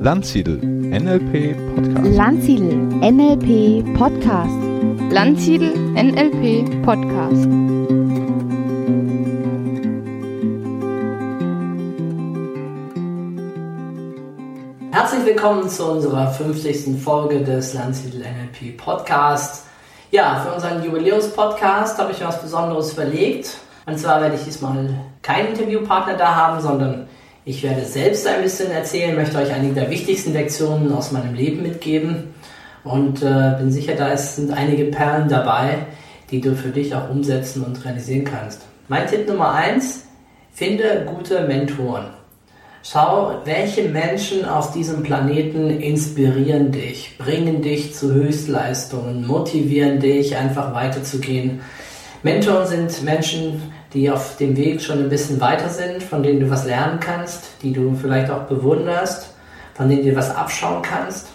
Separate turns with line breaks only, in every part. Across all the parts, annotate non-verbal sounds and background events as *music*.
Landsiedel NLP Podcast.
Landsiedel NLP Podcast.
Landsiedel NLP Podcast.
Herzlich willkommen zu unserer 50. Folge des Landsiedel NLP Podcast. Ja, für unseren Jubiläumspodcast habe ich mir was Besonderes überlegt. Und zwar werde ich diesmal keinen Interviewpartner da haben, sondern ich werde selbst ein bisschen erzählen, möchte euch einige der wichtigsten Lektionen aus meinem Leben mitgeben und äh, bin sicher, da sind einige Perlen dabei, die du für dich auch umsetzen und realisieren kannst. Mein Tipp Nummer eins: finde gute Mentoren. Schau, welche Menschen auf diesem Planeten inspirieren dich, bringen dich zu Höchstleistungen, motivieren dich, einfach weiterzugehen. Mentoren sind Menschen, die auf dem Weg schon ein bisschen weiter sind, von denen du was lernen kannst, die du vielleicht auch bewunderst, von denen du was abschauen kannst.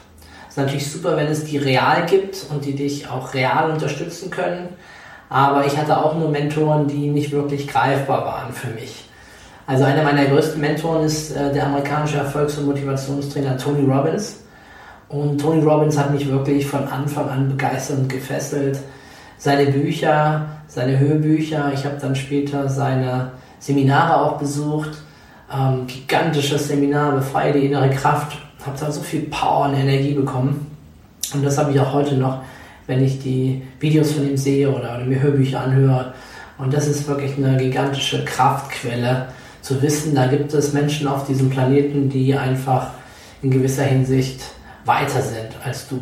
Es ist natürlich super, wenn es die real gibt und die dich auch real unterstützen können. Aber ich hatte auch nur Mentoren, die nicht wirklich greifbar waren für mich. Also einer meiner größten Mentoren ist äh, der amerikanische Erfolgs- und Motivationstrainer Tony Robbins. Und Tony Robbins hat mich wirklich von Anfang an begeistert und gefesselt. Seine Bücher, seine Hörbücher. Ich habe dann später seine Seminare auch besucht. Ähm, gigantisches Seminar, befreie die innere Kraft. Habe da so viel Power und Energie bekommen. Und das habe ich auch heute noch, wenn ich die Videos von ihm sehe oder, oder mir Hörbücher anhöre. Und das ist wirklich eine gigantische Kraftquelle, zu wissen, da gibt es Menschen auf diesem Planeten, die einfach in gewisser Hinsicht weiter sind als du.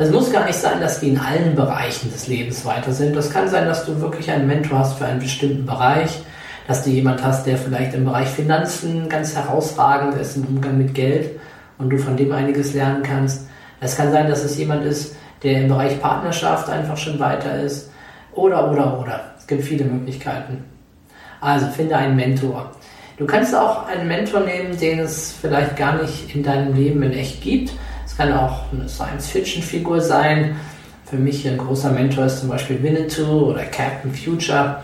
Das muss gar nicht sein, dass die in allen Bereichen des Lebens weiter sind. Das kann sein, dass du wirklich einen Mentor hast für einen bestimmten Bereich, dass du jemand hast, der vielleicht im Bereich Finanzen ganz herausragend ist im Umgang mit Geld und du von dem einiges lernen kannst. Es kann sein, dass es jemand ist, der im Bereich Partnerschaft einfach schon weiter ist. Oder, oder, oder. Es gibt viele Möglichkeiten. Also finde einen Mentor. Du kannst auch einen Mentor nehmen, den es vielleicht gar nicht in deinem Leben in echt gibt kann auch eine Science-Fiction-Figur sein. Für mich ein großer Mentor ist zum Beispiel Winnetou oder Captain Future.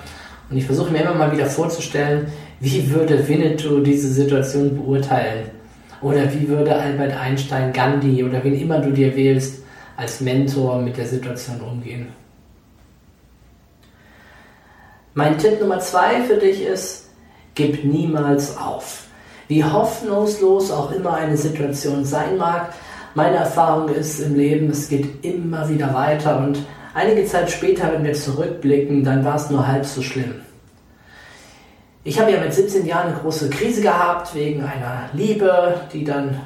Und ich versuche mir immer mal wieder vorzustellen, wie würde Winnetou diese Situation beurteilen? Oder wie würde Albert Einstein, Gandhi oder wen immer du dir wählst, als Mentor mit der Situation umgehen? Mein Tipp Nummer zwei für dich ist, gib niemals auf. Wie hoffnungslos auch immer eine Situation sein mag, meine Erfahrung ist im Leben, es geht immer wieder weiter und einige Zeit später, wenn wir zurückblicken, dann war es nur halb so schlimm. Ich habe ja mit 17 Jahren eine große Krise gehabt wegen einer Liebe, die dann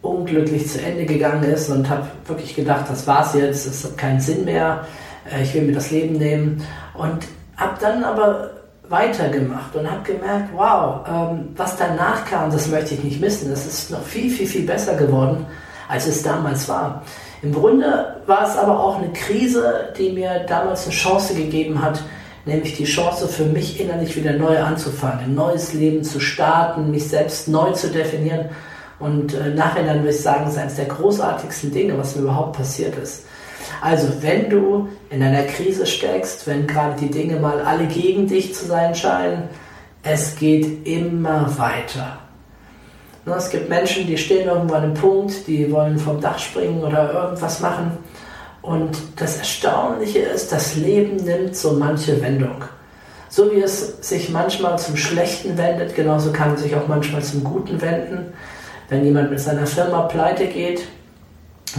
unglücklich zu Ende gegangen ist und habe wirklich gedacht, das war's jetzt, es hat keinen Sinn mehr, äh, ich will mir das Leben nehmen und habe dann aber weitergemacht und habe gemerkt, wow, ähm, was danach kam, das möchte ich nicht missen. Es ist noch viel, viel, viel besser geworden als es damals war. Im Grunde war es aber auch eine Krise, die mir damals eine Chance gegeben hat, nämlich die Chance für mich innerlich wieder neu anzufangen, ein neues Leben zu starten, mich selbst neu zu definieren. Und äh, nachher dann würde ich sagen, es ist eines der großartigsten Dinge, was mir überhaupt passiert ist. Also, wenn du in einer Krise steckst, wenn gerade die Dinge mal alle gegen dich zu sein scheinen, es geht immer weiter. Ne, es gibt Menschen, die stehen irgendwo an einem Punkt, die wollen vom Dach springen oder irgendwas machen. Und das Erstaunliche ist, das Leben nimmt so manche Wendung. So wie es sich manchmal zum Schlechten wendet, genauso kann es sich auch manchmal zum Guten wenden. Wenn jemand mit seiner Firma pleite geht,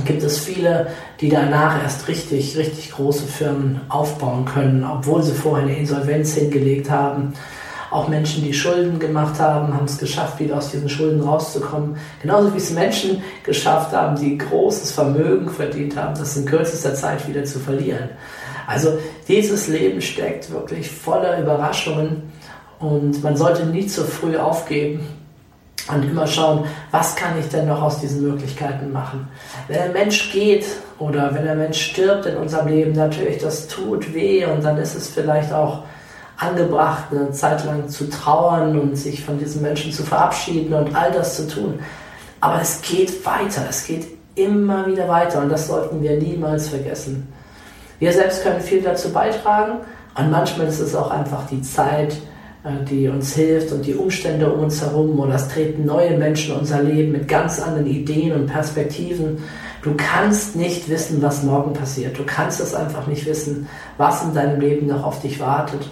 gibt es viele, die danach erst richtig, richtig große Firmen aufbauen können, obwohl sie vorher eine Insolvenz hingelegt haben auch Menschen, die Schulden gemacht haben, haben es geschafft, wieder aus diesen Schulden rauszukommen. Genauso wie es Menschen geschafft haben, die großes Vermögen verdient haben, das in kürzester Zeit wieder zu verlieren. Also dieses Leben steckt wirklich voller Überraschungen und man sollte nie zu früh aufgeben und immer schauen, was kann ich denn noch aus diesen Möglichkeiten machen. Wenn ein Mensch geht oder wenn ein Mensch stirbt in unserem Leben, natürlich, das tut weh und dann ist es vielleicht auch angebracht, eine Zeit lang zu trauern und sich von diesen Menschen zu verabschieden und all das zu tun. Aber es geht weiter, es geht immer wieder weiter und das sollten wir niemals vergessen. Wir selbst können viel dazu beitragen, Und manchmal ist es auch einfach die Zeit, äh, die uns hilft und die Umstände um uns herum oder es treten neue Menschen in unser Leben mit ganz anderen Ideen und Perspektiven. Du kannst nicht wissen, was morgen passiert. Du kannst es einfach nicht wissen, was in deinem Leben noch auf dich wartet.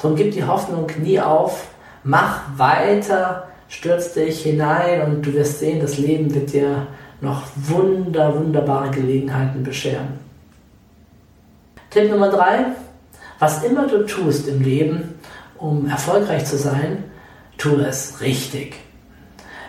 Darum gib die Hoffnung nie auf, mach weiter, stürz dich hinein und du wirst sehen, das Leben wird dir noch wunder, wunderbare Gelegenheiten bescheren. Tipp Nummer drei, was immer du tust im Leben, um erfolgreich zu sein, tu es richtig.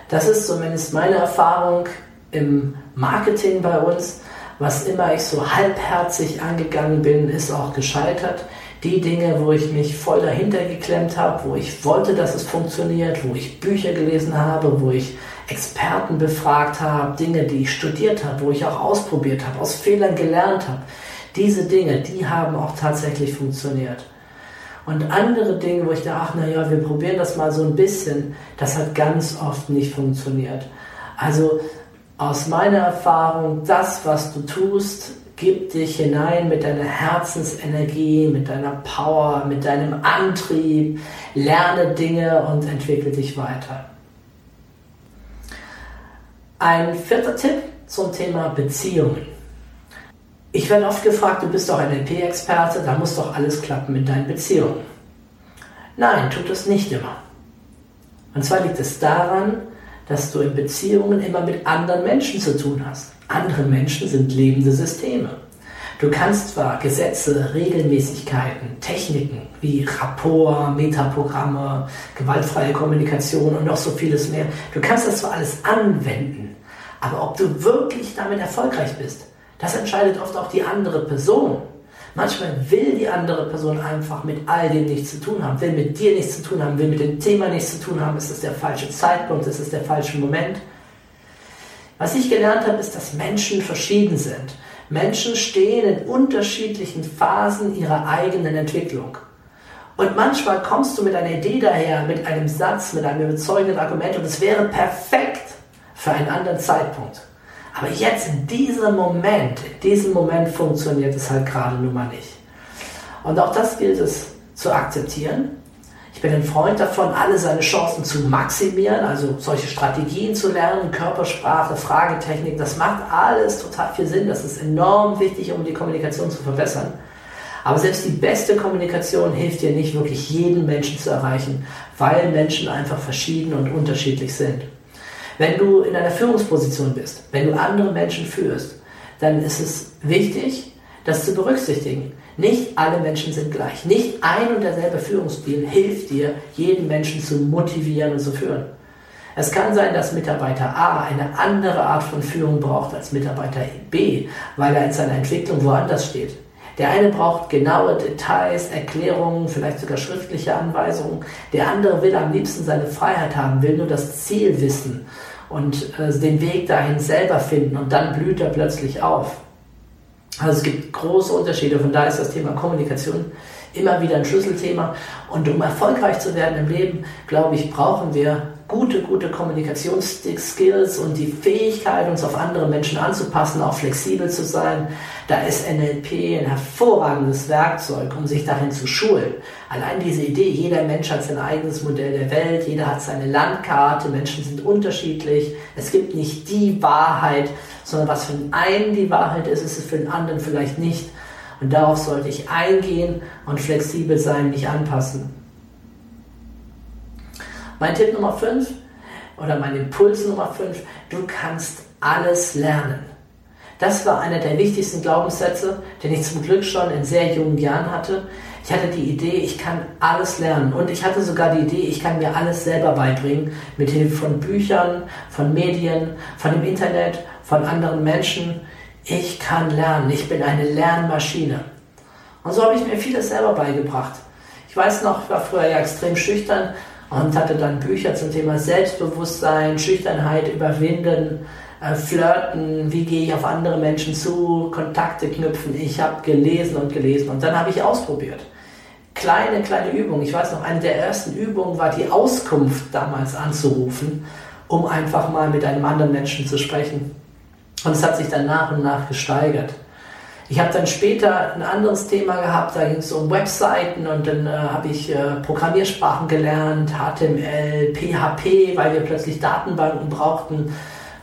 Das ist zumindest meine Erfahrung im Marketing bei uns. Was immer ich so halbherzig angegangen bin, ist auch gescheitert. Die Dinge, wo ich mich voll dahinter geklemmt habe, wo ich wollte, dass es funktioniert, wo ich Bücher gelesen habe, wo ich Experten befragt habe, Dinge, die ich studiert habe, wo ich auch ausprobiert habe, aus Fehlern gelernt habe. Diese Dinge, die haben auch tatsächlich funktioniert. Und andere Dinge, wo ich dachte, ach naja, wir probieren das mal so ein bisschen, das hat ganz oft nicht funktioniert. Also aus meiner Erfahrung, das, was du tust, gib dich hinein mit deiner Herzensenergie, mit deiner Power, mit deinem Antrieb, lerne Dinge und entwickle dich weiter. Ein vierter Tipp zum Thema Beziehungen. Ich werde oft gefragt, du bist doch ein NLP-Experte, da muss doch alles klappen mit deinen Beziehungen. Nein, tut es nicht immer. Und zwar liegt es daran, dass du in Beziehungen immer mit anderen Menschen zu tun hast. Andere Menschen sind lebende Systeme. Du kannst zwar Gesetze, Regelmäßigkeiten, Techniken wie Rapport, Metaprogramme, gewaltfreie Kommunikation und noch so vieles mehr, du kannst das zwar alles anwenden, aber ob du wirklich damit erfolgreich bist, das entscheidet oft auch die andere Person. Manchmal will die andere Person einfach mit all dem nichts zu tun haben, will mit dir nichts zu tun haben, will mit dem Thema nichts zu tun haben. Ist es der falsche Zeitpunkt? Ist es der falsche Moment? Was ich gelernt habe, ist, dass Menschen verschieden sind. Menschen stehen in unterschiedlichen Phasen ihrer eigenen Entwicklung. Und manchmal kommst du mit einer Idee daher, mit einem Satz, mit einem überzeugenden Argument und es wäre perfekt für einen anderen Zeitpunkt. Aber jetzt in diesem Moment, in diesem Moment funktioniert es halt gerade nun mal nicht. Und auch das gilt es zu akzeptieren. Ich bin ein Freund davon, alle seine Chancen zu maximieren, also solche Strategien zu lernen, Körpersprache, Fragetechnik, das macht alles total viel Sinn. Das ist enorm wichtig, um die Kommunikation zu verbessern. Aber selbst die beste Kommunikation hilft dir nicht wirklich jeden Menschen zu erreichen, weil Menschen einfach verschieden und unterschiedlich sind. Wenn du in einer Führungsposition bist, wenn du andere Menschen führst, dann ist es wichtig, das zu berücksichtigen. Nicht alle Menschen sind gleich. Nicht ein und derselbe Führungsstil hilft dir, jeden Menschen zu motivieren und zu führen. Es kann sein, dass Mitarbeiter A eine andere Art von Führung braucht als Mitarbeiter B, weil er in seiner Entwicklung woanders steht. Der eine braucht genaue Details, Erklärungen, vielleicht sogar schriftliche Anweisungen. Der andere will am liebsten seine Freiheit haben, will nur das Ziel wissen und äh, den Weg dahin selber finden und dann blüht er plötzlich auf. Also es gibt große Unterschiede, von daher ist das Thema Kommunikation immer wieder ein Schlüsselthema. Und um erfolgreich zu werden im Leben, glaube ich, brauchen wir gute, gute Kommunikationsskills und die Fähigkeit, uns auf andere Menschen anzupassen, auch flexibel zu sein. Da ist NLP ein hervorragendes Werkzeug, um sich darin zu schulen. Allein diese Idee, jeder Mensch hat sein eigenes Modell der Welt, jeder hat seine Landkarte, Menschen sind unterschiedlich, es gibt nicht die Wahrheit, sondern was für den einen die Wahrheit ist, ist es für den anderen vielleicht nicht. Und darauf sollte ich eingehen und flexibel sein, mich anpassen. Mein Tipp Nummer 5 oder mein Impuls Nummer 5, du kannst alles lernen. Das war einer der wichtigsten Glaubenssätze, den ich zum Glück schon in sehr jungen Jahren hatte. Ich hatte die Idee, ich kann alles lernen. Und ich hatte sogar die Idee, ich kann mir alles selber beibringen, mit Hilfe von Büchern, von Medien, von dem Internet, von anderen Menschen. Ich kann lernen. Ich bin eine Lernmaschine. Und so habe ich mir vieles selber beigebracht. Ich weiß noch, ich war früher ja extrem schüchtern und hatte dann Bücher zum Thema Selbstbewusstsein, Schüchternheit überwinden, äh, flirten, wie gehe ich auf andere Menschen zu, Kontakte knüpfen. Ich habe gelesen und gelesen und dann habe ich ausprobiert. Kleine, kleine Übungen. Ich weiß noch, eine der ersten Übungen war die Auskunft damals anzurufen, um einfach mal mit einem anderen Menschen zu sprechen. Und es hat sich dann nach und nach gesteigert. Ich habe dann später ein anderes Thema gehabt, da ging es um Webseiten und dann äh, habe ich äh, Programmiersprachen gelernt, HTML, PHP, weil wir plötzlich Datenbanken brauchten.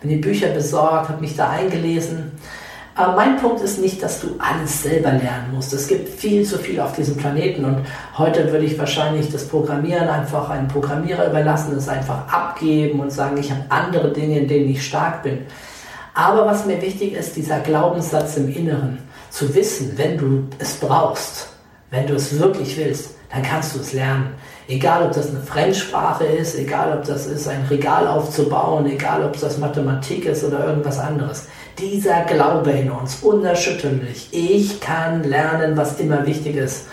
Bin die Bücher besorgt, habe mich da eingelesen. Aber mein Punkt ist nicht, dass du alles selber lernen musst. Es gibt viel zu viel auf diesem Planeten und heute würde ich wahrscheinlich das Programmieren einfach einem Programmierer überlassen, es einfach abgeben und sagen, ich habe andere Dinge, in denen ich stark bin. Aber was mir wichtig ist, dieser Glaubenssatz im Inneren zu wissen, wenn du es brauchst, wenn du es wirklich willst, dann kannst du es lernen. Egal, ob das eine Fremdsprache ist, egal, ob das ist, ein Regal aufzubauen, egal, ob das Mathematik ist oder irgendwas anderes. Dieser Glaube in uns, unerschütterlich. Ich kann lernen, was immer wichtig ist.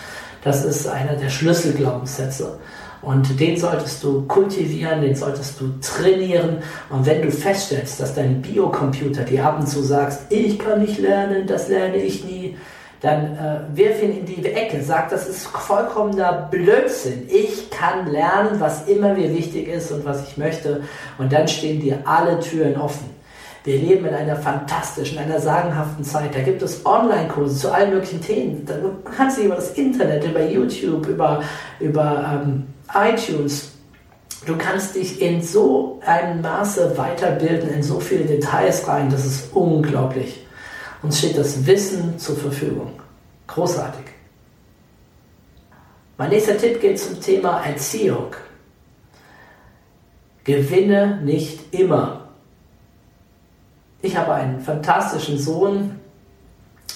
Das ist einer der Schlüsselglaubenssätze. Und den solltest du kultivieren, den solltest du trainieren. Und wenn du feststellst, dass dein Biocomputer dir ab und zu sagst, ich kann nicht lernen, das lerne ich nie, dann äh, wirf ihn in die Ecke, sag, das ist vollkommener Blödsinn. Ich kann lernen, was immer mir wichtig ist und was ich möchte. Und dann stehen dir alle Türen offen. Wir leben in einer fantastischen, einer sagenhaften Zeit. Da gibt es Online-Kurse zu allen möglichen Themen. Da kannst du über das Internet, über YouTube, über, über ähm, iTunes. Du kannst dich in so einem Maße weiterbilden, in so viele Details rein, das ist unglaublich. Uns steht das Wissen zur Verfügung. Großartig. Mein nächster Tipp geht zum Thema Erziehung. Gewinne nicht immer. Ich habe einen fantastischen Sohn.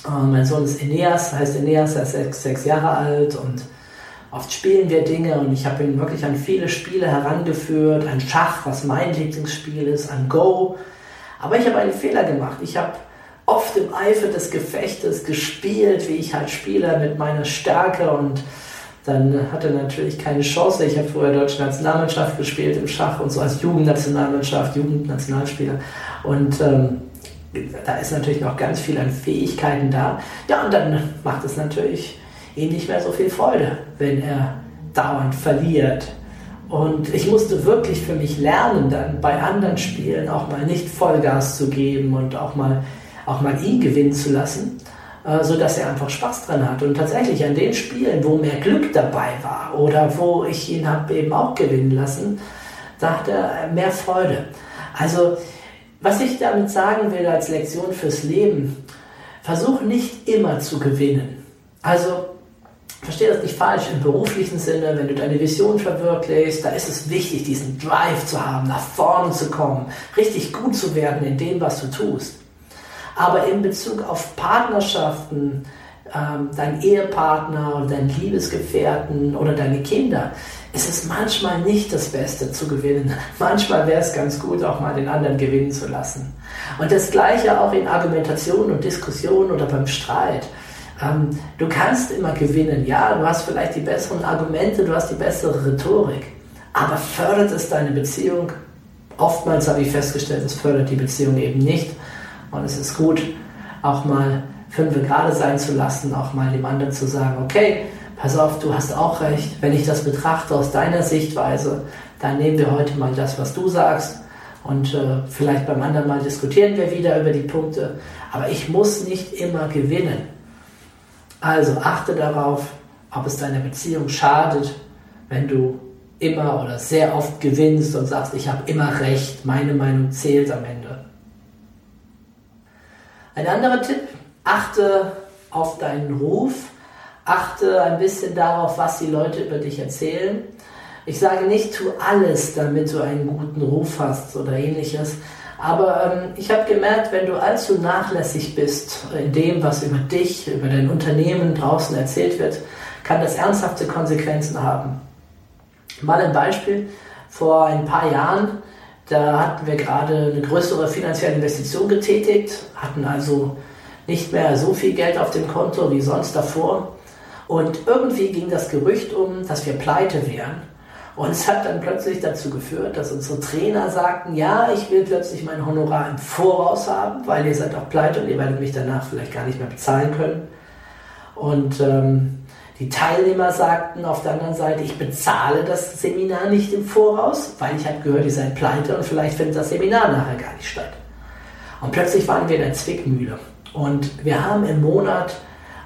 Äh, mein Sohn ist Eneas, heißt Eneas, er ist sechs, sechs Jahre alt und Oft spielen wir Dinge und ich habe ihn wirklich an viele Spiele herangeführt, an Schach, was mein Lieblingsspiel ist, an Go. Aber ich habe einen Fehler gemacht. Ich habe oft im Eifer des Gefechtes gespielt, wie ich halt spiele mit meiner Stärke und dann hat er natürlich keine Chance. Ich habe vorher deutsche Nationalmannschaft gespielt im Schach und so als Jugendnationalmannschaft, Jugendnationalspieler. Und ähm, da ist natürlich noch ganz viel an Fähigkeiten da. Ja, und dann macht es natürlich ihm nicht mehr so viel Freude, wenn er dauernd verliert. Und ich musste wirklich für mich lernen, dann bei anderen Spielen auch mal nicht Vollgas zu geben und auch mal, auch mal ihn gewinnen zu lassen, äh, sodass er einfach Spaß dran hat. Und tatsächlich an den Spielen, wo mehr Glück dabei war oder wo ich ihn habe eben auch gewinnen lassen, da hat er mehr Freude. Also, was ich damit sagen will als Lektion fürs Leben, versuch nicht immer zu gewinnen. Also verstehe das nicht falsch, im beruflichen Sinne, wenn du deine Vision verwirklichst, da ist es wichtig, diesen Drive zu haben, nach vorne zu kommen, richtig gut zu werden in dem, was du tust. Aber in Bezug auf Partnerschaften, ähm, dein Ehepartner oder dein Liebesgefährten oder deine Kinder, ist es manchmal nicht das Beste zu gewinnen. *laughs* Manchmal wäre es ganz gut, auch mal den anderen gewinnen zu lassen. Und das Gleiche auch in Argumentation und Diskussion oder beim Streit. Ähm, du kannst immer gewinnen, ja, du hast vielleicht die besseren Argumente, du hast die bessere Rhetorik, aber fördert es deine Beziehung? Oftmals habe ich festgestellt, es fördert die Beziehung eben nicht. Und es ist gut, auch mal fünf gerade sein zu lassen, auch mal dem anderen zu sagen, okay, pass auf, du hast auch recht. Wenn ich das betrachte aus deiner Sichtweise, dann nehmen wir heute mal das, was du sagst. Und äh, vielleicht beim anderen Mal diskutieren wir wieder über die Punkte. Aber ich muss nicht immer gewinnen. Also achte darauf, ob es deiner Beziehung schadet, wenn du immer oder sehr oft gewinnst und sagst, ich habe immer recht, meine Meinung zählt am Ende. Ein anderer Tipp, achte auf deinen Ruf, achte ein bisschen darauf, was die Leute über dich erzählen. Ich sage nicht, tu alles, damit du einen guten Ruf hast oder ähnliches, aber ähm, ich habe gemerkt, wenn du allzu nachlässig bist in dem, was über dich, über dein Unternehmen draußen erzählt wird, kann das ernsthafte Konsequenzen haben. Mal ein Beispiel. Vor ein paar Jahren, da hatten wir gerade eine größere finanzielle Investition getätigt, hatten also nicht mehr so viel Geld auf dem Konto wie sonst davor. Und irgendwie ging das Gerücht um, dass wir pleite wären. Und es hat dann plötzlich dazu geführt, dass unsere Trainer sagten, ja, ich will plötzlich mein Honorar im Voraus haben, weil ihr seid auch pleite und ihr werdet mich danach vielleicht gar nicht mehr bezahlen können. Und ähm, die Teilnehmer sagten auf der anderen Seite, ich bezahle das Seminar nicht im Voraus, weil ich habe gehört, ihr seid pleite und vielleicht findet das Seminar nachher gar nicht statt. Und plötzlich waren wir in der Zwickmühle. Und wir haben im Monat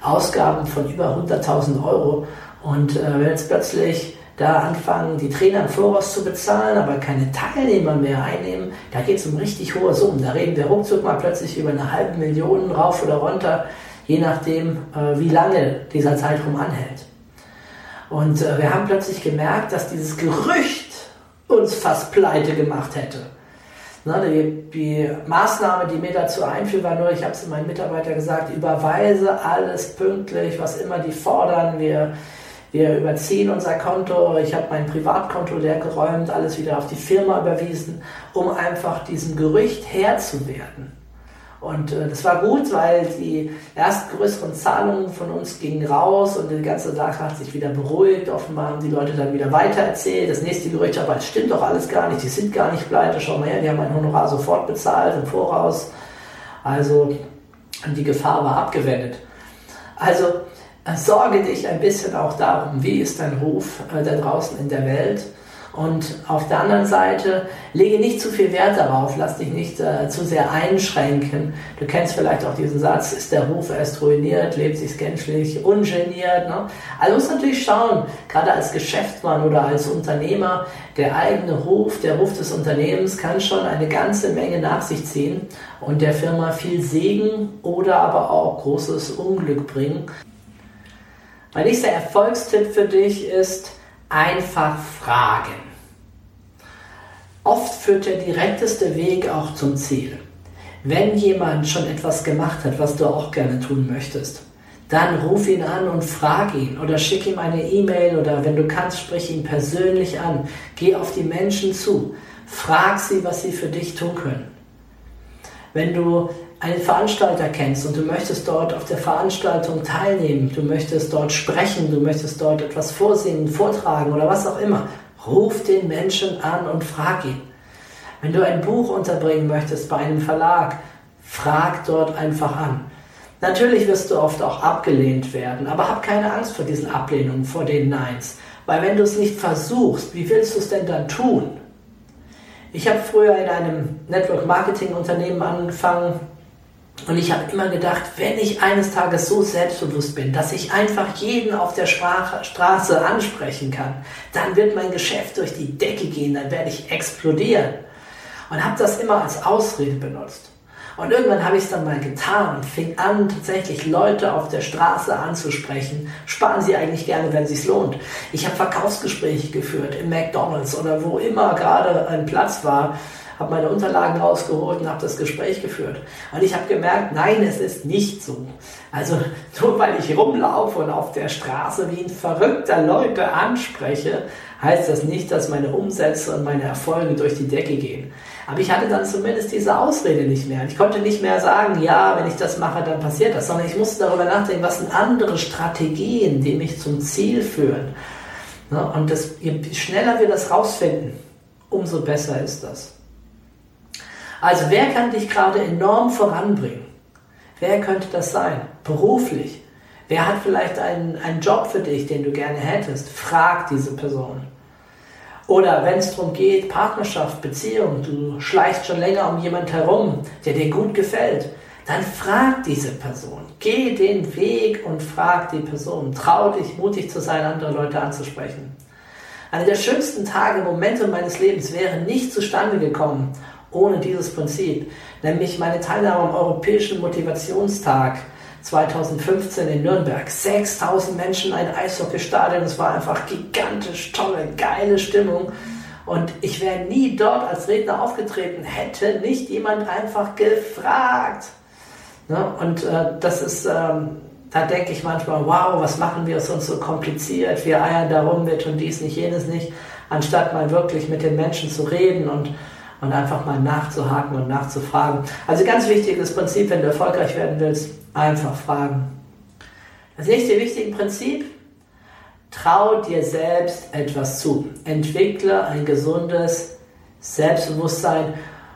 Ausgaben von über 100.000 Euro. Und äh, wenn jetzt plötzlich da anfangen, die Trainer im Voraus zu bezahlen, aber keine Teilnehmer mehr einnehmen, da geht es um richtig hohe Summen. Da reden wir ruckzuck mal plötzlich über eine halbe Million rauf oder runter, je nachdem, äh, wie lange dieser Zeitraum anhält. Und äh, wir haben plötzlich gemerkt, dass dieses Gerücht uns fast pleite gemacht hätte. Na, die, die, Maßnahme, die mir dazu einfiel, war nur, ich habe es meinen Mitarbeitern gesagt, überweise alles pünktlich, was immer die fordern. Wir wir überziehen unser Konto, ich habe mein Privatkonto leer geräumt, alles wieder auf die Firma überwiesen, um einfach diesem Gerücht Herr zu werden. Und äh, das war gut, weil die erst größeren Zahlungen von uns gingen raus und die ganze Sache hat sich wieder beruhigt. Offenbar haben die Leute dann wieder weitererzählt. Das nächste Gerücht, aber es stimmt doch alles gar nicht, die sind gar nicht pleite. Schau mal her, die haben mein Honorar sofort bezahlt im Voraus. Also die Gefahr war abgewendet. Also sorge dich ein bisschen auch darum, wie ist dein Ruf äh, da draußen in der Welt. Und auf der anderen Seite, lege nicht zu viel Wert darauf, lass dich nicht äh, zu sehr einschränken. Du kennst vielleicht auch diesen Satz, ist der Ruf erst ruiniert, lebt sich gänzlich ungeniert. Ne? Also muss natürlich schauen, gerade als Geschäftsmann oder als Unternehmer, der eigene Ruf, der Ruf des Unternehmens kann schon eine ganze Menge nach sich ziehen und der Firma viel Segen oder aber auch großes Unglück bringen. Mein nächster Erfolgstipp für dich ist einfach fragen. Oft führt der direkteste Weg auch zum Ziel. Wenn jemand schon etwas gemacht hat, was du auch gerne tun möchtest, dann ruf ihn an und frag ihn oder schick ihm eine E-Mail oder wenn du kannst, sprich ihn persönlich an. Geh auf die Menschen zu. Frag sie, was sie für dich tun können. Wenn du einen Veranstalter kennst und du möchtest dort auf der Veranstaltung teilnehmen, du möchtest dort sprechen, du möchtest dort etwas vorsingen, vortragen oder was auch immer, ruf den Menschen an und frag ihn. Wenn du ein Buch unterbringen möchtest bei einem Verlag, frag dort einfach an. Natürlich wirst du oft auch abgelehnt werden, aber hab keine Angst vor diesen Ablehnungen, vor den Neins. Weil wenn du es nicht versuchst, wie willst du es denn dann tun? Ich habe früher in einem Network Marketing Unternehmen angefangen, und ich habe immer gedacht, wenn ich eines Tages so selbstbewusst bin, dass ich einfach jeden auf der Straße ansprechen kann, dann wird mein Geschäft durch die Decke gehen, dann werde ich explodieren. Und habe das immer als Ausrede benutzt. Und irgendwann habe ich es dann mal getan und fing an, tatsächlich Leute auf der Straße anzusprechen. Sparen Sie eigentlich gerne, wenn es sich lohnt. Ich habe Verkaufsgespräche geführt im McDonald's oder wo immer gerade ein Platz war habe meine Unterlagen rausgeholt und habe das Gespräch geführt. Und ich habe gemerkt, nein, es ist nicht so. Also *laughs* nur weil ich rumlaufe und auf der Straße wie ein verrückter Leute anspreche, heißt das nicht, dass meine Umsätze und meine Erfolge durch die Decke gehen. Aber ich hatte dann zumindest diese Ausrede nicht mehr. Ich konnte nicht mehr sagen, ja, wenn ich das mache, dann passiert das, sondern ich musste darüber nachdenken, was sind andere Strategien, die mich zum Ziel führen. Und das, je schneller wir das rausfinden, umso besser ist das. Also wer kann dich gerade enorm voranbringen? Wer könnte das sein? Beruflich. Wer hat vielleicht einen, einen Job für dich, den du gerne hättest? Frag diese Person. Oder wenn es darum geht, Partnerschaft, Beziehung, du schleichst schon länger um jemand herum, der dir gut gefällt, dann frag diese Person. Geh den Weg und frag die Person. Trau dich, mutig zu sein, andere Leute anzusprechen. Einer der schönsten Tage, Momente meines Lebens wären nicht zustande gekommen, ohne dieses Prinzip, nämlich meine Teilnahme am Europäischen Motivationstag 2015 in Nürnberg. 6000 Menschen, ein Eishockeystadion, es war einfach gigantisch tolle, geile Stimmung. Und ich wäre nie dort als Redner aufgetreten, hätte nicht jemand einfach gefragt. Ne? Und äh, das ist, ähm, da denke ich manchmal, wow, was machen wir es uns so kompliziert? Wir eiern darum, wir tun dies nicht, jenes nicht, anstatt mal wirklich mit den Menschen zu reden und und einfach mal nachzuhaken und nachzufragen. Also ganz wichtiges Prinzip, wenn du erfolgreich werden willst, einfach fragen. Das nächste wichtige Prinzip, trau dir selbst etwas zu. Entwickle ein gesundes Selbstbewusstsein.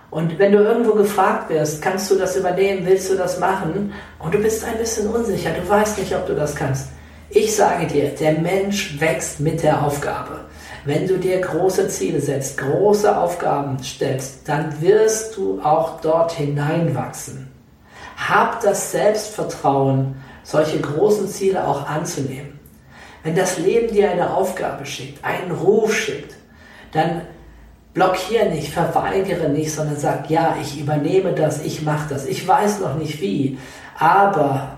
Und wenn du irgendwo gefragt wirst, kannst du das übernehmen, willst du das machen? Und du bist ein bisschen unsicher, du weißt nicht, ob du das kannst. Ich sage dir, der Mensch wächst mit der Aufgabe. Wenn du dir große Ziele setzt, große Aufgaben stellst, dann wirst du auch dort hineinwachsen. hab das Selbstvertrauen, solche großen Ziele auch anzunehmen. Wenn das Leben dir eine Aufgabe schickt, einen Ruf schickt, dann blockiere nicht, verweigere nicht, sondern sag, ja, ich übernehme das, ich mache das. Ich weiß noch nicht wie, aber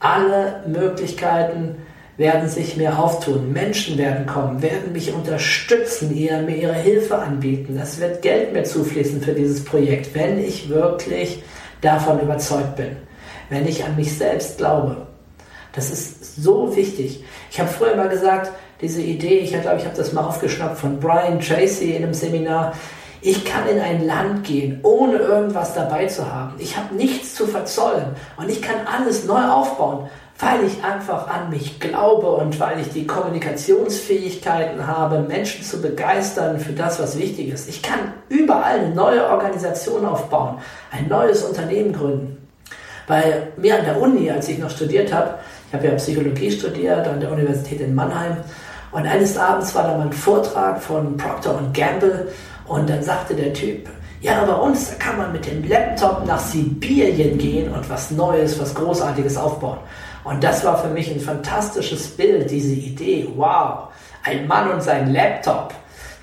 alle Möglichkeiten werden sich mir auftun. Menschen werden kommen, werden mich unterstützen, ihr, mir ihre Hilfe anbieten. Es wird Geld mir zufließen für dieses Projekt, wenn ich wirklich davon überzeugt bin, wenn ich an mich selbst glaube. Das ist so wichtig. Ich habe früher mal gesagt, diese Idee, ich glaube, ich habe das mal aufgeschnappt von Brian Tracy in einem Seminar. Ich kann in ein Land gehen, ohne irgendwas dabei zu haben. Ich habe nichts zu verzollen und ich kann alles neu aufbauen, weil ich einfach an mich glaube und weil ich die Kommunikationsfähigkeiten habe, Menschen zu begeistern für das, was wichtig ist. Ich kann überall eine neue Organisation aufbauen, ein neues Unternehmen gründen. Bei mir an der Uni, als ich noch studiert habe, ich habe ja Psychologie studiert an der Universität in Mannheim und eines Abends war da mal ein Vortrag von Procter Gamble und dann sagte der Typ, ja, bei uns, da kann man mit dem Laptop nach Sibirien gehen und was Neues, was Großartiges aufbauen. Und das war für mich ein fantastisches Bild, diese Idee. Wow, ein Mann und sein Laptop.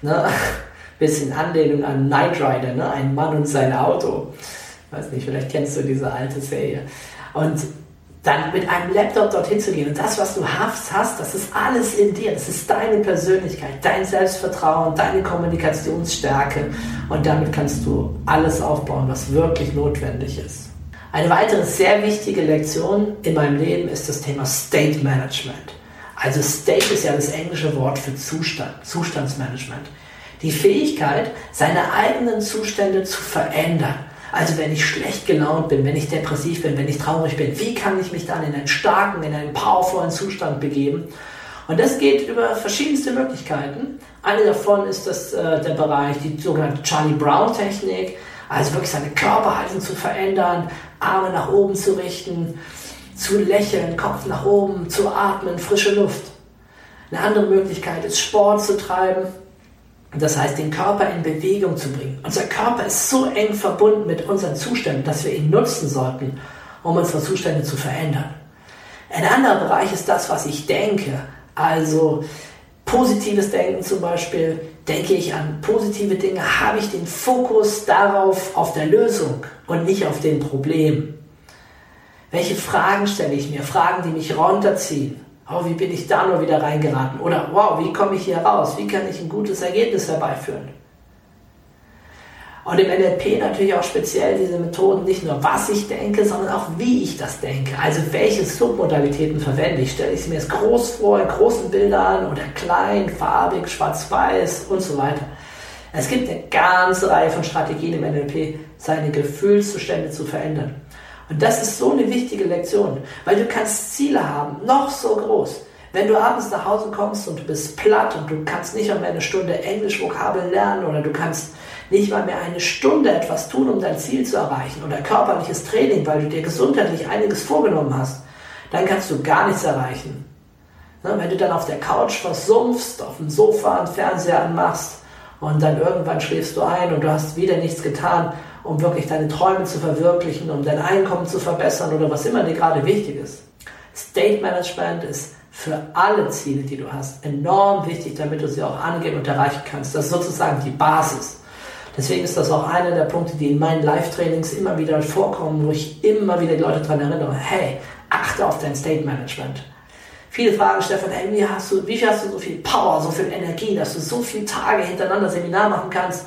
Ne? *laughs* Bisschen Anlehnung an Knight Rider, ne? ein Mann und sein Auto. Weiß nicht, vielleicht kennst du diese alte Serie. Und dann mit einem Laptop dorthin zu gehen und das, was du hast, hast, das ist alles in dir. Das ist deine Persönlichkeit, dein Selbstvertrauen, deine Kommunikationsstärke und damit kannst du alles aufbauen, was wirklich notwendig ist. Eine weitere sehr wichtige Lektion in meinem Leben ist das Thema State Management. Also State ist ja das englische Wort für Zustand, Zustandsmanagement. Die Fähigkeit, seine eigenen Zustände zu verändern also wenn ich schlecht gelaunt bin, wenn ich depressiv bin, wenn ich traurig bin, wie kann ich mich dann in einen starken, in einen powervollen Zustand begeben? Und das geht über verschiedenste Möglichkeiten. Eine davon ist das, äh, der Bereich, die sogenannte Charlie Brown Technik, also wirklich seine Körperhaltung zu verändern, Arme nach oben zu richten, zu lächeln, Kopf nach oben, zu atmen, frische Luft. Eine andere Möglichkeit ist Sport zu treiben, das heißt, den Körper in Bewegung zu bringen. Unser Körper ist so eng verbunden mit unseren Zuständen, dass wir ihn nutzen sollten, um unsere Zustände zu verändern. Ein anderer Bereich ist das, was ich denke. Also positives Denken zum Beispiel. Denke ich an positive Dinge, habe ich den Fokus darauf, auf der Lösung und nicht auf dem Problem. Welche Fragen stelle ich mir? Fragen, die mich runterziehen oh, wie bin ich da nur wieder reingeraten? Oder wow, wie komme ich hier raus? Wie kann ich ein gutes Ergebnis herbeiführen? Und im NLP natürlich auch speziell diese Methoden, nicht nur was ich denke, sondern auch wie ich das denke. Also welche Submodalitäten verwende ich. Stelle ich es mir jetzt groß vor, in großen Bildern oder klein, farbig, schwarz-weiß und so weiter. Es gibt eine ganze Reihe von Strategien im NLP, seine Gefühlszustände zu verändern. Und das ist so eine wichtige Lektion, weil du kannst Ziele haben, noch so groß. Wenn du abends nach Hause kommst und du bist platt und du kannst nicht mehr eine Stunde Englisch-Vokabeln lernen oder du kannst nicht mal mehr eine Stunde etwas tun, um dein Ziel zu erreichen oder körperliches Training, weil du dir gesundheitlich einiges vorgenommen hast, dann kannst du gar nichts erreichen. Ne, wenn du dann auf der Couch versumpfst, auf dem Sofa einen Fernseher anmachst und dann irgendwann schläfst du ein und du hast wieder nichts getan, um wirklich deine Träume zu verwirklichen, um dein Einkommen zu verbessern oder was immer dir gerade wichtig ist. State Management ist für alle Ziele, die du hast, enorm wichtig, damit du sie auch angehen und erreichen kannst. Das ist sozusagen die Basis. Deswegen ist das auch einer der Punkte, die in meinen Live-Trainings immer wieder vorkommen, wo ich immer wieder die Leute daran erinnere, hey, achte auf dein State Management. Viele fragen Stefan, hey, wie, hast du, wie hast du so viel Power, so viel Energie, dass du so viele Tage hintereinander Seminar machen kannst?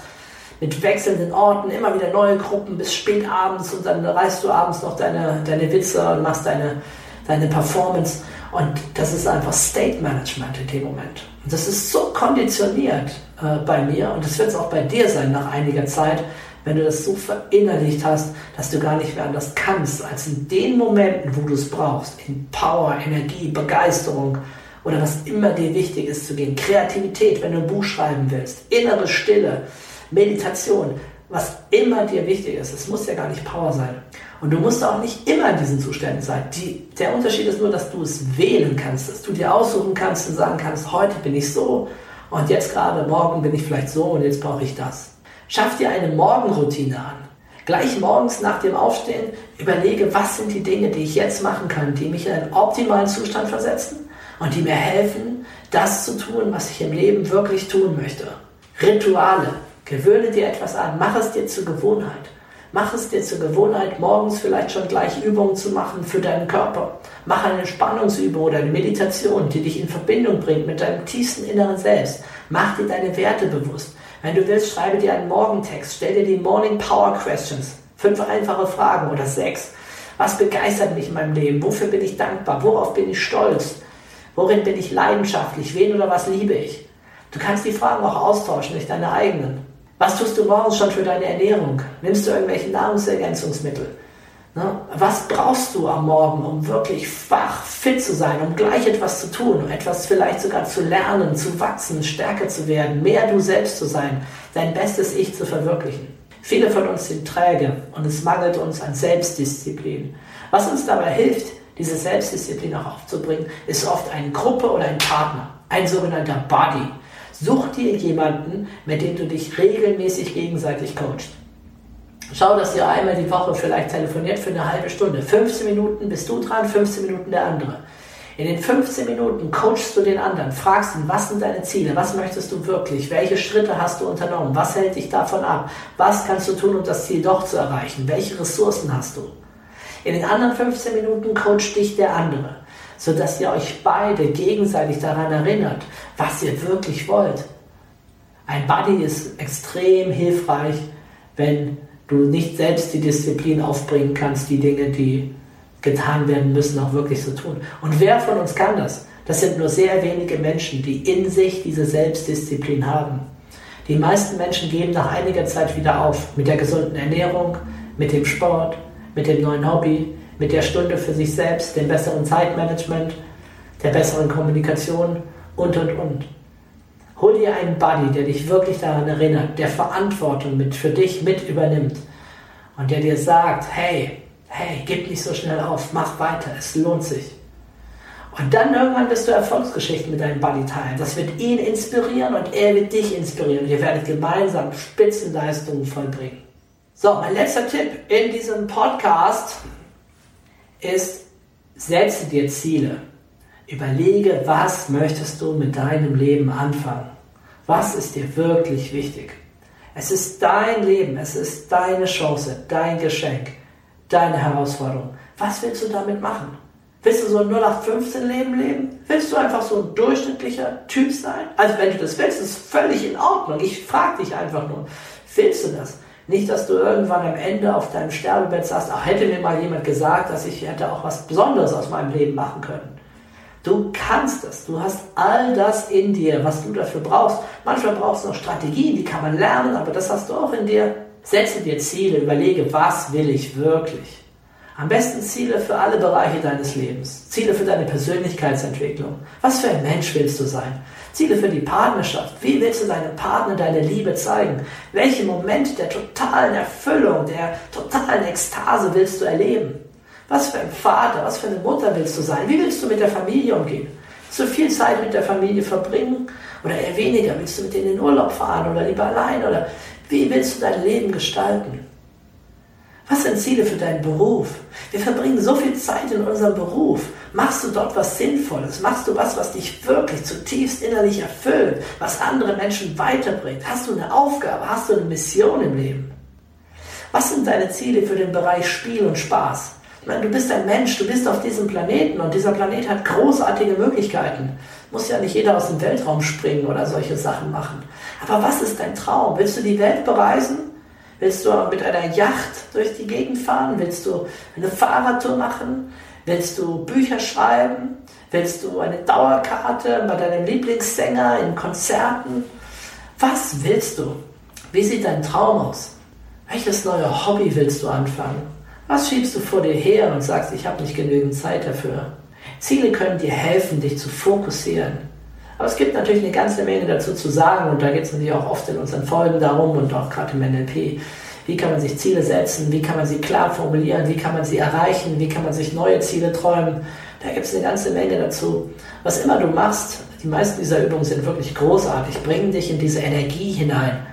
mit wechselnden Orten, immer wieder neue Gruppen bis spät abends und dann reißt du abends noch deine, deine Witze und machst deine, deine Performance. Und das ist einfach State Management in dem Moment. Und das ist so konditioniert äh, bei mir und das wird es auch bei dir sein nach einiger Zeit, wenn du das so verinnerlicht hast, dass du gar nicht mehr anders kannst, als in den Momenten, wo du es brauchst, in Power, Energie, Begeisterung oder was immer dir wichtig ist zu gehen, Kreativität, wenn du ein Buch schreiben willst, innere Stille, Meditation, was immer dir wichtig ist. Es muss ja gar nicht Power sein. Und du musst auch nicht immer in diesen Zuständen sein. Die, der Unterschied ist nur, dass du es wählen kannst, dass du dir aussuchen kannst und sagen kannst, heute bin ich so und jetzt gerade morgen bin ich vielleicht so und jetzt brauche ich das. Schaff dir eine Morgenroutine an. Gleich morgens nach dem Aufstehen überlege, was sind die Dinge, die ich jetzt machen kann, die mich in einen optimalen Zustand versetzen und die mir helfen, das zu tun, was ich im Leben wirklich tun möchte. Rituale. Gewöhne dir etwas an. Mach es dir zur Gewohnheit. Mach es dir zur Gewohnheit, morgens vielleicht schon gleich Übungen zu machen für deinen Körper. Mach eine Entspannungsübung oder eine Meditation, die dich in Verbindung bringt mit deinem tiefsten inneren Selbst. Mach dir deine Werte bewusst. Wenn du willst, schreibe dir einen Morgentext. Stell dir die Morning Power Questions. Fünf einfache Fragen oder sechs. Was begeistert mich in meinem Leben? Wofür bin ich dankbar? Worauf bin ich stolz? Worin bin ich leidenschaftlich? Wen oder was liebe ich? Du kannst die Fragen auch austauschen durch deine eigenen. Was tust du morgens schon für deine Ernährung? Nimmst du irgendwelche Nahrungsergänzungsmittel? Ne? Was brauchst du am Morgen, um wirklich wach, fit zu sein, um gleich etwas zu tun, um etwas vielleicht sogar zu lernen, zu wachsen, stärker zu werden, mehr du selbst zu sein, dein bestes Ich zu verwirklichen? Viele von uns sind träge und es mangelt uns an Selbstdisziplin. Was uns dabei hilft, diese Selbstdisziplin auch aufzubringen, ist oft eine Gruppe oder ein Partner, ein sogenannter Buddy. Such dir jemanden, mit dem du dich regelmäßig gegenseitig coachst. Schau, dass ihr einmal die Woche vielleicht telefoniert für eine halbe Stunde. 15 Minuten bist du dran, 15 Minuten der andere. In den 15 Minuten coachst du den anderen, fragst ihn, was sind deine Ziele, was möchtest du wirklich, welche Schritte hast du unternommen, was hält dich davon ab, was kannst du tun, um das Ziel doch zu erreichen, welche Ressourcen hast du. In den anderen 15 Minuten coacht dich der andere, sodass ihr euch beide gegenseitig daran erinnert, was ihr wirklich wollt. Ein Buddy ist extrem hilfreich, wenn du nicht selbst die Disziplin aufbringen kannst, die Dinge, die getan werden müssen, auch wirklich zu tun. Und wer von uns kann das? Das sind nur sehr wenige Menschen, die in sich diese Selbstdisziplin haben. Die meisten Menschen geben nach einiger Zeit wieder auf mit der gesunden Ernährung, mit dem Sport, mit dem neuen Hobby, mit der Stunde für sich selbst, dem besseren Zeitmanagement, der besseren Kommunikation und, und, und. Hol dir einen Buddy, der dich wirklich daran erinnert, der Verantwortung mit, für dich mit übernimmt und der dir sagt, hey, hey, gib nicht so schnell auf, mach weiter, es lohnt sich. Und dann irgendwann wirst du Erfolgsgeschichten mit deinem Buddy teilen. Das wird ihn inspirieren und er wird dich inspirieren. Ihr werdet gemeinsam Spitzenleistungen vollbringen. So, mein letzter Tipp in diesem Podcast ist, setze dir Ziele. Überlege, was möchtest du mit deinem Leben anfangen? Was ist dir wirklich wichtig? Es ist dein Leben, es ist deine Chance, dein Geschenk, deine Herausforderung. Was willst du damit machen? Willst du so ein 0815 Leben leben? Willst du einfach so ein durchschnittlicher Typ sein? Also wenn du das willst, ist völlig in Ordnung. Ich frage dich einfach nur, willst du das? Nicht, dass du irgendwann am Ende auf deinem Sterbebett sagst, ach, hätte mir mal jemand gesagt, dass ich hätte auch was Besonderes aus meinem Leben machen können. Du kannst es. Du hast all das in dir, was du dafür brauchst. Manchmal brauchst du noch Strategien, die kann man lernen, aber das hast du auch in dir. Setze dir Ziele, überlege, was will ich wirklich. Am besten Ziele für alle Bereiche deines Lebens. Ziele für deine Persönlichkeitsentwicklung. Was für ein Mensch willst du sein? Ziele für die Partnerschaft. Wie willst du deinem Partner deine Liebe zeigen? Welchen Moment der totalen Erfüllung, der totalen Ekstase willst du erleben? Was für ein Vater, was für eine Mutter willst du sein? Wie willst du mit der Familie umgehen? Du viel Zeit mit der Familie verbringen oder eher weniger? Willst du mit denen in den Urlaub fahren oder lieber allein? Oder wie willst du dein Leben gestalten? Was sind Ziele für deinen Beruf? Wir verbringen so viel Zeit in unserem Beruf. Machst du dort was Sinnvolles? Machst du was, was dich wirklich zutiefst innerlich erfüllt, was andere Menschen weiterbringt? Hast du eine Aufgabe? Hast du eine Mission im Leben? Was sind deine Ziele für den Bereich Spiel und Spaß? Ich meine, du bist ein Mensch, du bist auf diesem Planeten und dieser Planet hat großartige Möglichkeiten. Muss ja nicht jeder aus dem Weltraum springen oder solche Sachen machen. Aber was ist dein Traum? Willst du die Welt bereisen? Willst du mit einer Yacht durch die Gegend fahren? Willst du eine Fahrradtour machen? Willst du Bücher schreiben? Willst du eine Dauerkarte bei deinem Lieblingssänger in Konzerten? Was willst du? Wie sieht dein Traum aus? Welches neue Hobby willst du anfangen? Was schiebst du vor dir her und sagst, ich habe nicht genügend Zeit dafür? Ziele können dir helfen, dich zu fokussieren. Aber es gibt natürlich eine ganze Menge dazu zu sagen und da geht es natürlich auch oft in unseren Folgen darum und auch gerade im NLP. Wie kann man sich Ziele setzen? Wie kann man sie klar formulieren? Wie kann man sie erreichen? Wie kann man sich neue Ziele träumen? Da gibt es eine ganze Menge dazu. Was immer du machst, die meisten dieser Übungen sind wirklich großartig, bringen dich in diese Energie hinein.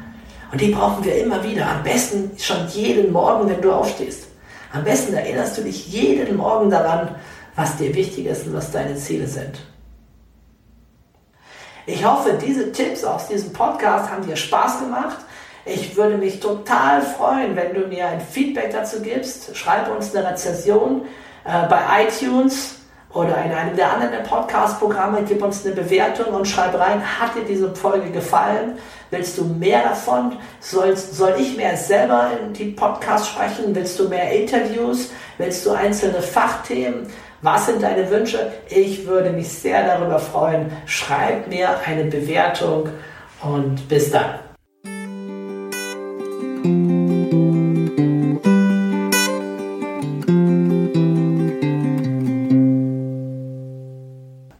Und die brauchen wir immer wieder. Am besten schon jeden Morgen, wenn du aufstehst. Am besten erinnerst du dich jeden Morgen daran, was dir wichtig ist und was deine Ziele sind. Ich hoffe, diese Tipps aus diesem Podcast haben dir Spaß gemacht. Ich würde mich total freuen, wenn du mir ein Feedback dazu gibst. Schreib uns eine Rezension äh, bei iTunes oder in einem der anderen Podcast-Programme. Gib uns eine Bewertung und schreib rein, hat dir diese Folge gefallen? Willst du mehr davon? Soll, soll ich mehr selber in die Podcasts sprechen? Willst du mehr Interviews? Willst du einzelne Fachthemen? Was sind deine Wünsche? Ich würde mich sehr darüber freuen. Schreib mir eine Bewertung und bis dann.